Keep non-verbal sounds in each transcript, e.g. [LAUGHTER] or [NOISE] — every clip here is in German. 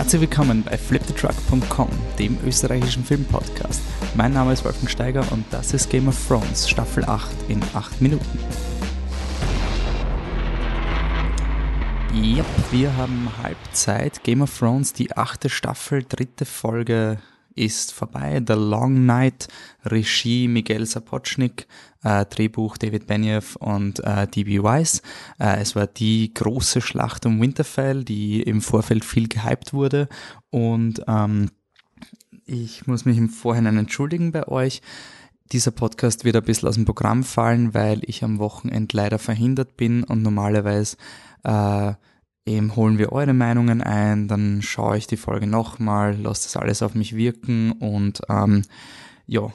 Herzlich willkommen bei fliptetruck.com, dem österreichischen Filmpodcast. Mein Name ist Wolfgang Steiger und das ist Game of Thrones, Staffel 8 in 8 Minuten. Yep, wir haben Halbzeit. Game of Thrones, die achte Staffel, dritte Folge ist vorbei. The Long Night, Regie Miguel Sapochnik, äh, Drehbuch David Benioff und äh, D.B. Weiss. Äh, es war die große Schlacht um Winterfell, die im Vorfeld viel gehypt wurde und ähm, ich muss mich im Vorhinein entschuldigen bei euch. Dieser Podcast wird ein bisschen aus dem Programm fallen, weil ich am Wochenende leider verhindert bin und normalerweise äh, eben holen wir eure Meinungen ein, dann schaue ich die Folge nochmal, lasse das alles auf mich wirken und ähm, ja,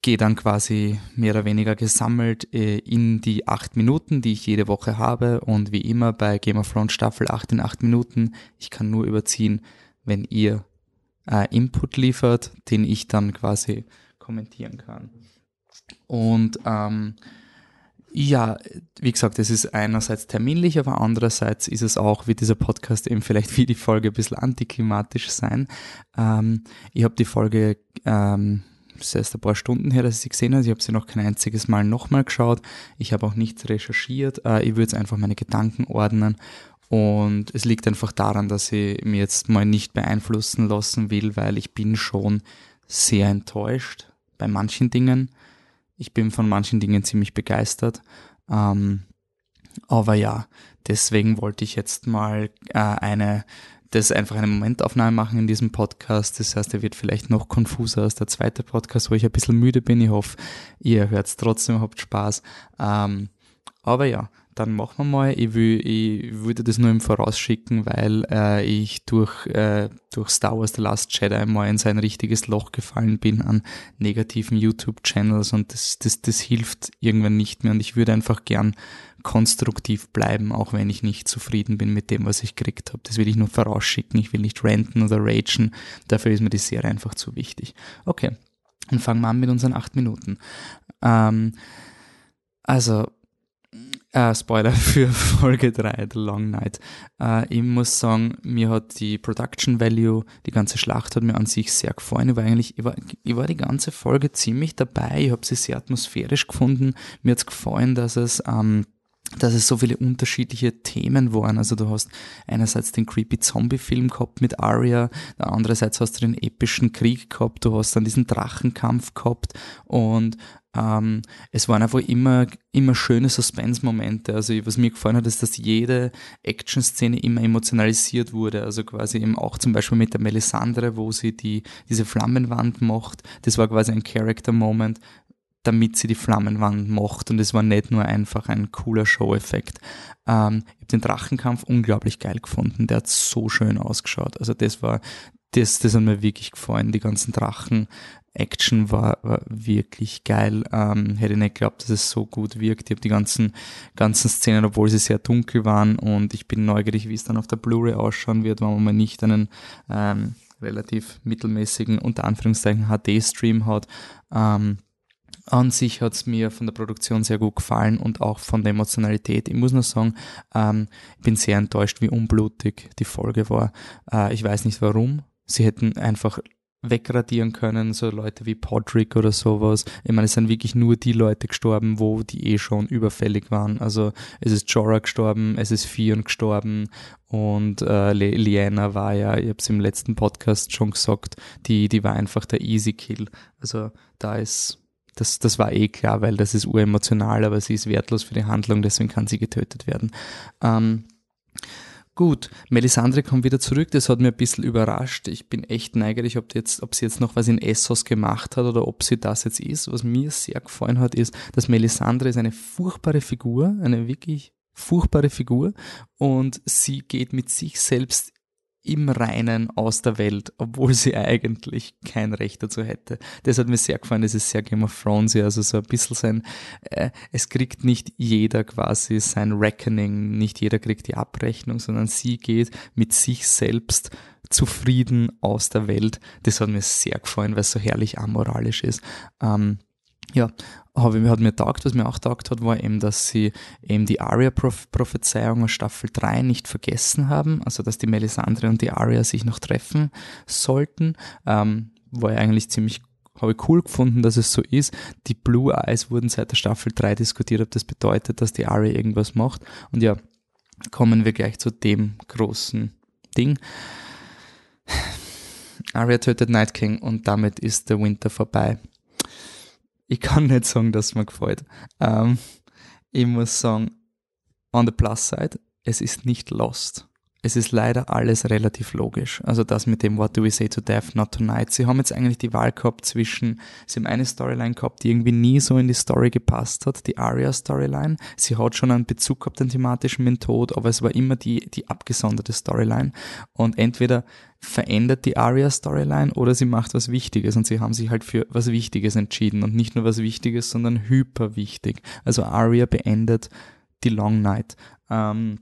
gehe dann quasi mehr oder weniger gesammelt äh, in die acht Minuten, die ich jede Woche habe und wie immer bei Game of Thrones Staffel 8 in acht Minuten, ich kann nur überziehen, wenn ihr äh, Input liefert, den ich dann quasi kommentieren kann. Und ähm, ja, wie gesagt, es ist einerseits terminlich, aber andererseits ist es auch, wie dieser Podcast eben vielleicht wie die Folge ein bisschen antiklimatisch sein. Ähm, ich habe die Folge, ähm, es ist erst ein paar Stunden her, dass ich sie gesehen habe. Ich habe sie noch kein einziges Mal nochmal geschaut. Ich habe auch nichts recherchiert. Äh, ich würde jetzt einfach meine Gedanken ordnen. Und es liegt einfach daran, dass ich mir jetzt mal nicht beeinflussen lassen will, weil ich bin schon sehr enttäuscht bei manchen Dingen ich bin von manchen Dingen ziemlich begeistert. Ähm, aber ja, deswegen wollte ich jetzt mal äh, eine, das einfach eine Momentaufnahme machen in diesem Podcast. Das heißt, er wird vielleicht noch konfuser als der zweite Podcast, wo ich ein bisschen müde bin. Ich hoffe, ihr hört es trotzdem, habt Spaß. Ähm, aber ja, dann machen wir mal. Ich, will, ich würde das nur im Voraus schicken, weil äh, ich durch, äh, durch Star Wars The Last Jedi mal in sein richtiges Loch gefallen bin an negativen YouTube-Channels und das, das, das hilft irgendwann nicht mehr und ich würde einfach gern konstruktiv bleiben, auch wenn ich nicht zufrieden bin mit dem, was ich gekriegt habe. Das will ich nur vorausschicken. Ich will nicht ranten oder ragen. Dafür ist mir die Serie einfach zu wichtig. Okay, dann fangen wir an mit unseren acht Minuten. Ähm, also, äh, Spoiler [LAUGHS] für Folge 3, The Long Night. Äh, ich muss sagen, mir hat die Production Value, die ganze Schlacht hat mir an sich sehr gefallen. Ich war eigentlich, ich war, ich war die ganze Folge ziemlich dabei. Ich habe sie sehr atmosphärisch gefunden. Mir hat's gefallen, dass es ähm, dass es so viele unterschiedliche Themen waren. Also du hast einerseits den creepy Zombie-Film gehabt mit Arya, andererseits hast du den epischen Krieg gehabt, du hast dann diesen Drachenkampf gehabt und ähm, es waren einfach immer, immer schöne Suspense-Momente. Also was mir gefallen hat, ist, dass jede Action-Szene immer emotionalisiert wurde. Also quasi eben auch zum Beispiel mit der Melisandre, wo sie die, diese Flammenwand macht. Das war quasi ein Character-Moment, damit sie die Flammenwand macht. Und es war nicht nur einfach ein cooler Show-Effekt. Ähm, ich habe den Drachenkampf unglaublich geil gefunden. Der hat so schön ausgeschaut. Also das war, das, das hat mir wirklich gefallen, die ganzen Drachen, Action war, war wirklich geil. Ähm, hätte nicht geglaubt, dass es so gut wirkt. Ich habe die ganzen, ganzen Szenen, obwohl sie sehr dunkel waren und ich bin neugierig, wie es dann auf der Blu-ray ausschauen wird, wenn man mal nicht einen ähm, relativ mittelmäßigen, unter Anführungszeichen, HD-Stream hat. Ähm, an sich hat es mir von der Produktion sehr gut gefallen und auch von der Emotionalität. Ich muss nur sagen, ähm, ich bin sehr enttäuscht, wie unblutig die Folge war. Äh, ich weiß nicht warum. Sie hätten einfach wegradieren können, so Leute wie Podrick oder sowas. Ich meine, es sind wirklich nur die Leute gestorben, wo die eh schon überfällig waren. Also es ist Jorah gestorben, es ist Fion gestorben und äh, Liana war ja, ich habe es im letzten Podcast schon gesagt, die, die war einfach der Easy Kill. Also da ist das, das war eh klar, weil das ist uremotional, aber sie ist wertlos für die Handlung, deswegen kann sie getötet werden. Ähm, Gut, Melisandre kommt wieder zurück, das hat mir ein bisschen überrascht. Ich bin echt neugierig, ob, jetzt, ob sie jetzt noch was in Essos gemacht hat oder ob sie das jetzt ist. Was mir sehr gefallen hat, ist, dass Melisandre ist eine furchtbare Figur, eine wirklich furchtbare Figur und sie geht mit sich selbst im Reinen aus der Welt, obwohl sie eigentlich kein Recht dazu hätte. Das hat mir sehr gefallen, das ist sehr Game of Thrones, also so ein bisschen sein, äh, es kriegt nicht jeder quasi sein Reckoning, nicht jeder kriegt die Abrechnung, sondern sie geht mit sich selbst zufrieden aus der Welt. Das hat mir sehr gefallen, weil es so herrlich amoralisch ist. Ähm, ja, habe ich, hat mir taugt, was mir auch taugt hat, war eben, dass sie eben die Aria-Prophezeiung aus Staffel 3 nicht vergessen haben, also dass die Melisandre und die Aria sich noch treffen sollten, ähm, war ja eigentlich ziemlich habe ich cool gefunden, dass es so ist. Die Blue Eyes wurden seit der Staffel 3 diskutiert, ob das bedeutet, dass die Aria irgendwas macht. Und ja, kommen wir gleich zu dem großen Ding. Arya tötet Night King und damit ist der Winter vorbei ich kann nicht sagen, dass es mir gefällt. Ähm, ich muss sagen, on the plus side, es ist nicht lost es ist leider alles relativ logisch. Also das mit dem What do we say to death, not tonight. Sie haben jetzt eigentlich die Wahl gehabt zwischen, sie haben eine Storyline gehabt, die irgendwie nie so in die Story gepasst hat, die Arya-Storyline. Sie hat schon einen Bezug gehabt, den thematischen mit Tod, aber es war immer die, die abgesonderte Storyline. Und entweder verändert die Arya-Storyline oder sie macht was Wichtiges und sie haben sich halt für was Wichtiges entschieden und nicht nur was Wichtiges, sondern hyper wichtig. Also Arya beendet die Long Night. Ähm,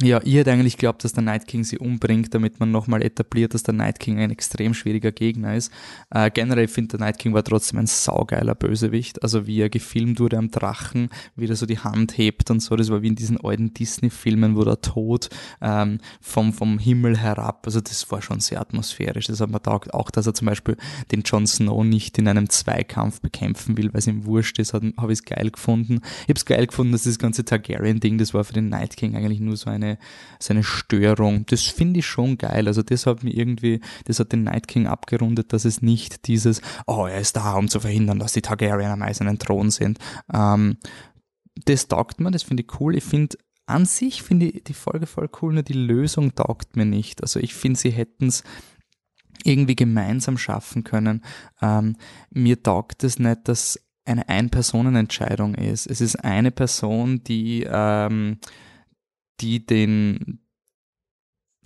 ja, ich hätte eigentlich geglaubt, dass der Night King sie umbringt, damit man nochmal etabliert, dass der Night King ein extrem schwieriger Gegner ist. Äh, generell finde der Night King war trotzdem ein saugeiler Bösewicht. Also wie er gefilmt wurde am Drachen, wie er so die Hand hebt und so. Das war wie in diesen alten Disney-Filmen, wo der Tod ähm, vom, vom Himmel herab, also das war schon sehr atmosphärisch. Das hat man taugt. Auch, dass er zum Beispiel den Jon Snow nicht in einem Zweikampf bekämpfen will, weil es ihm wurscht ist, habe ich es geil gefunden. Ich habe es geil gefunden, dass das ganze Targaryen-Ding, das war für den Night King eigentlich nur so eine seine, seine Störung. Das finde ich schon geil. Also das hat mir irgendwie, das hat den Night King abgerundet, dass es nicht dieses, oh, er ist da, um zu verhindern, dass die Targaryen am eisernen Thron sind. Ähm, das taugt mir, das finde ich cool. Ich finde an sich finde ich die Folge voll cool, nur die Lösung taugt mir nicht. Also ich finde, sie hätten es irgendwie gemeinsam schaffen können. Ähm, mir taugt es nicht, dass eine Ein-Personen-Entscheidung ist. Es ist eine Person, die ähm, die den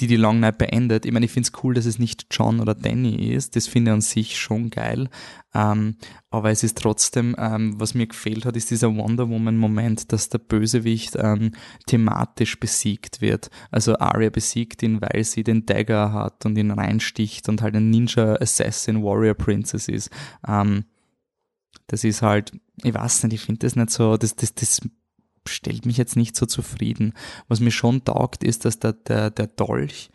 die die Long Night beendet. Ich meine, ich finde es cool, dass es nicht John oder Danny ist. Das finde ich an sich schon geil. Ähm, aber es ist trotzdem, ähm, was mir gefehlt hat, ist dieser Wonder Woman-Moment, dass der Bösewicht ähm, thematisch besiegt wird. Also Arya besiegt ihn, weil sie den Dagger hat und ihn reinsticht und halt ein Ninja Assassin Warrior Princess ist. Ähm, das ist halt, ich weiß nicht, ich finde das nicht so, das, das, das stellt mich jetzt nicht so zufrieden. Was mir schon taugt, ist, dass der, der, der Dolch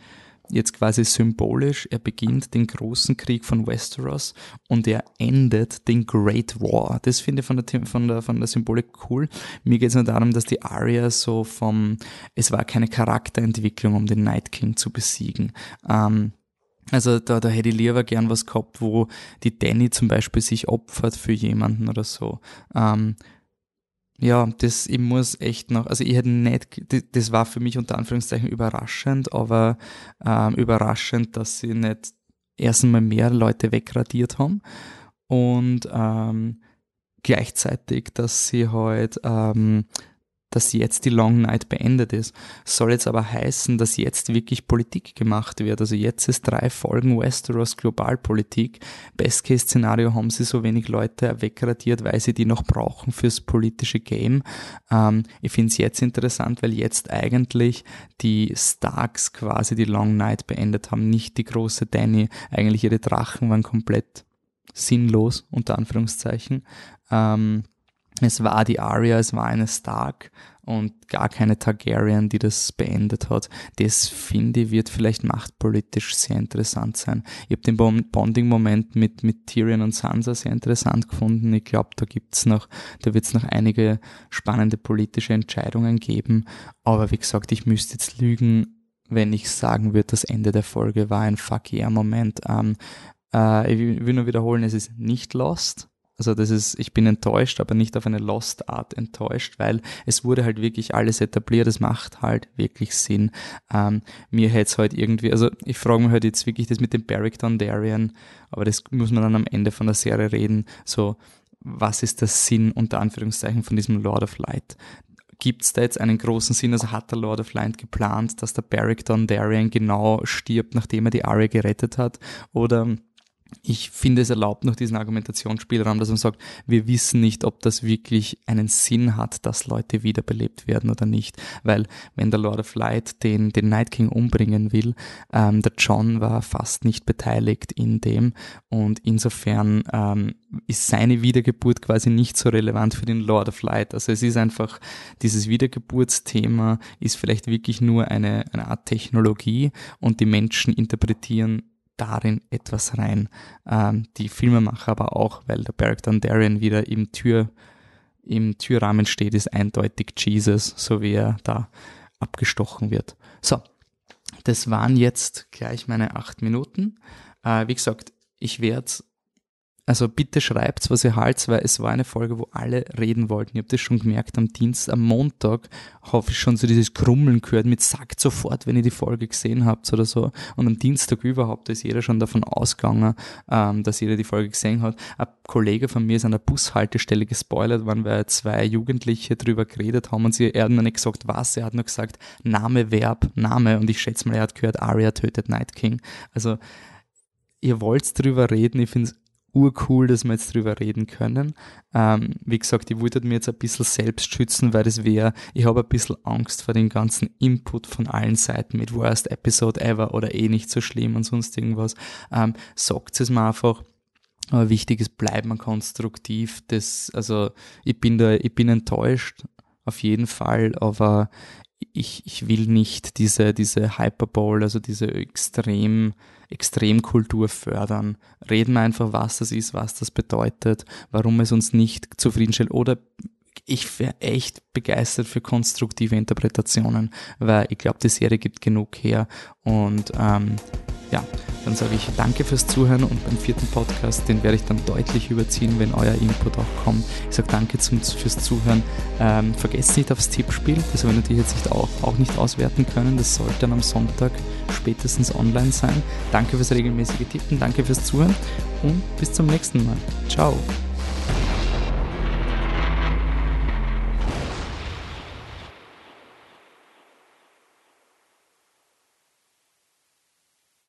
jetzt quasi symbolisch, er beginnt den großen Krieg von Westeros und er endet den Great War. Das finde ich von der, von der, von der Symbolik cool. Mir geht es nur darum, dass die Arya so vom, es war keine Charakterentwicklung, um den Night King zu besiegen. Ähm, also da, da hätte ich lieber gern was gehabt, wo die Danny zum Beispiel sich opfert für jemanden oder so. Ähm, ja, das, ich muss echt noch, also ich hätte nicht, das war für mich unter Anführungszeichen überraschend, aber ähm, überraschend, dass sie nicht erst einmal mehr Leute wegradiert haben. Und ähm, gleichzeitig, dass sie halt ähm, dass jetzt die Long Night beendet ist. Soll jetzt aber heißen, dass jetzt wirklich Politik gemacht wird. Also jetzt ist drei Folgen Westeros Globalpolitik. Best-Case-Szenario haben sie so wenig Leute wegradiert, weil sie die noch brauchen fürs politische Game. Ähm, ich finde es jetzt interessant, weil jetzt eigentlich die Starks quasi die Long Night beendet haben, nicht die große Danny. Eigentlich ihre Drachen waren komplett sinnlos, unter Anführungszeichen. Ähm, es war die Arya, es war eine Stark und gar keine Targaryen, die das beendet hat. Das finde ich wird vielleicht machtpolitisch sehr interessant sein. Ich habe den Bonding-Moment mit, mit Tyrion und Sansa sehr interessant gefunden. Ich glaube, da gibt's noch, da wird es noch einige spannende politische Entscheidungen geben. Aber wie gesagt, ich müsste jetzt lügen, wenn ich sagen würde, das Ende der Folge war ein Fuck yeah Moment. Ähm, äh, ich will nur wiederholen, es ist nicht Lost also das ist, ich bin enttäuscht, aber nicht auf eine Lost Art enttäuscht, weil es wurde halt wirklich alles etabliert, es macht halt wirklich Sinn. Ähm, mir hätte es halt irgendwie, also ich frage mich halt jetzt wirklich das mit dem Barrick Dondarrion, aber das muss man dann am Ende von der Serie reden, so, was ist der Sinn unter Anführungszeichen von diesem Lord of Light? Gibt es da jetzt einen großen Sinn? Also hat der Lord of Light geplant, dass der Barrick Dondarrion genau stirbt, nachdem er die Arya gerettet hat? Oder ich finde, es erlaubt noch diesen Argumentationsspielraum, dass man sagt, wir wissen nicht, ob das wirklich einen Sinn hat, dass Leute wiederbelebt werden oder nicht. Weil wenn der Lord of Light den, den Night King umbringen will, ähm, der John war fast nicht beteiligt in dem und insofern ähm, ist seine Wiedergeburt quasi nicht so relevant für den Lord of Light. Also es ist einfach, dieses Wiedergeburtsthema ist vielleicht wirklich nur eine, eine Art Technologie und die Menschen interpretieren darin etwas rein. Ähm, die Filmemacher aber auch, weil der Beric Dondarrion wieder im Tür, im Türrahmen steht, ist eindeutig Jesus, so wie er da abgestochen wird. So, das waren jetzt gleich meine acht Minuten. Äh, wie gesagt, ich werde also bitte schreibt's, was ihr haltet, weil es war eine Folge, wo alle reden wollten. Ihr habt das schon gemerkt, am Dienstag, am Montag hoffe ich schon so dieses Krummeln gehört mit sagt sofort, wenn ihr die Folge gesehen habt oder so. Und am Dienstag überhaupt ist jeder schon davon ausgegangen, ähm, dass jeder die Folge gesehen hat. Ein Kollege von mir ist an der Bushaltestelle gespoilert worden, weil zwei Jugendliche drüber geredet haben und sie, er hat noch nicht gesagt, was, er hat nur gesagt, Name, Verb, Name und ich schätze mal, er hat gehört, Arya tötet Night King. Also, ihr wollt drüber reden, ich finde es urcool, dass wir jetzt drüber reden können. Ähm, wie gesagt, ich wollte mir jetzt ein bisschen selbst schützen, weil das wäre, ich habe ein bisschen Angst vor dem ganzen Input von allen Seiten mit Worst Episode ever oder eh nicht so schlimm und sonst irgendwas. Ähm, sagt es mir einfach. Aber wichtig ist, bleiben wir konstruktiv. Das, also, ich bin da, ich bin enttäuscht, auf jeden Fall, aber ich, ich will nicht diese, diese Hyperbole, also diese extrem, Extremkultur fördern. Reden wir einfach, was das ist, was das bedeutet, warum es uns nicht zufriedenstellt oder ich wäre echt begeistert für konstruktive Interpretationen, weil ich glaube, die Serie gibt genug her und ähm, ja, dann sage ich danke fürs Zuhören und beim vierten Podcast, den werde ich dann deutlich überziehen, wenn euer Input auch kommt. Ich sage danke zum, fürs Zuhören. Ähm, vergesst nicht aufs Tippspiel, das haben wir natürlich jetzt nicht auch, auch nicht auswerten können. Das sollte dann am Sonntag spätestens online sein. Danke fürs regelmäßige Tippen, danke fürs Zuhören und bis zum nächsten Mal. Ciao.